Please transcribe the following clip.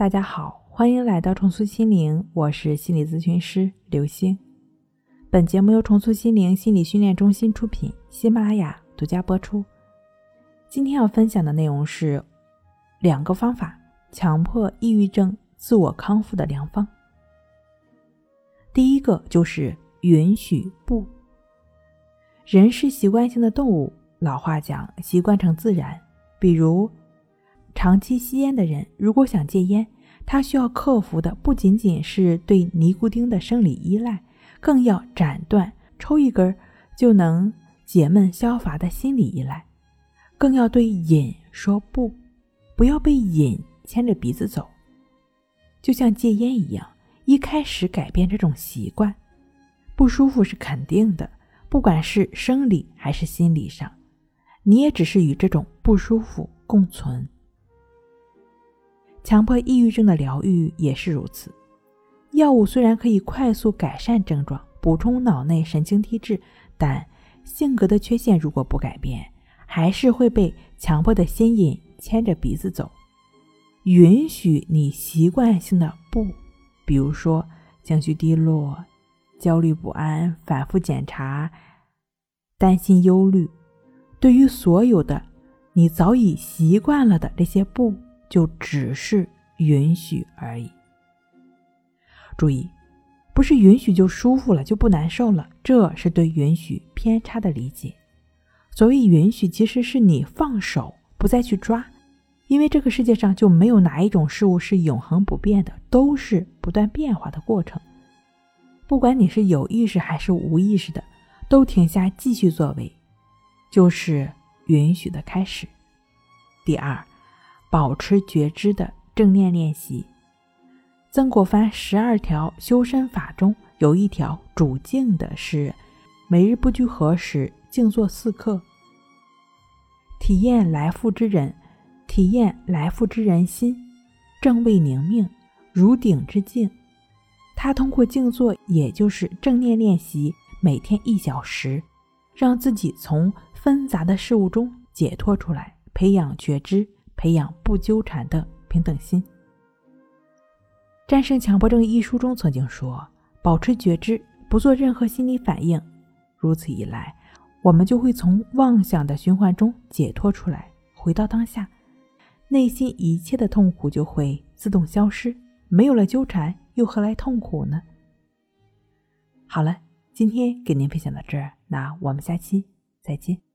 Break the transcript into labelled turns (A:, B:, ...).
A: 大家好，欢迎来到重塑心灵，我是心理咨询师刘星。本节目由重塑心灵心理训练中心出品，喜马拉雅独家播出。今天要分享的内容是两个方法，强迫抑郁症自我康复的良方。第一个就是允许不。人是习惯性的动物，老话讲，习惯成自然。比如。长期吸烟的人，如果想戒烟，他需要克服的不仅仅是对尼古丁的生理依赖，更要斩断抽一根就能解闷消乏的心理依赖，更要对瘾说不，不要被瘾牵着鼻子走。就像戒烟一样，一开始改变这种习惯，不舒服是肯定的，不管是生理还是心理上，你也只是与这种不舒服共存。强迫抑郁症的疗愈也是如此。药物虽然可以快速改善症状、补充脑内神经递质，但性格的缺陷如果不改变，还是会被强迫的心瘾牵着鼻子走。允许你习惯性的不，比如说情绪低落、焦虑不安、反复检查、担心忧虑，对于所有的你早已习惯了的这些不。就只是允许而已。注意，不是允许就舒服了，就不难受了，这是对允许偏差的理解。所谓允许，其实是你放手，不再去抓，因为这个世界上就没有哪一种事物是永恒不变的，都是不断变化的过程。不管你是有意识还是无意识的，都停下继续作为，就是允许的开始。第二。保持觉知的正念练习。曾国藩十二条修身法中有一条主静的是：每日不拘何时静坐四刻，体验来复之人，体验来复之人心，正位宁命，如鼎之静。他通过静坐，也就是正念练习，每天一小时，让自己从纷杂的事物中解脱出来，培养觉知。培养不纠缠的平等心。《战胜强迫症》一书中曾经说：“保持觉知，不做任何心理反应，如此一来，我们就会从妄想的循环中解脱出来，回到当下，内心一切的痛苦就会自动消失。没有了纠缠，又何来痛苦呢？”好了，今天给您分享到这儿，那我们下期再见。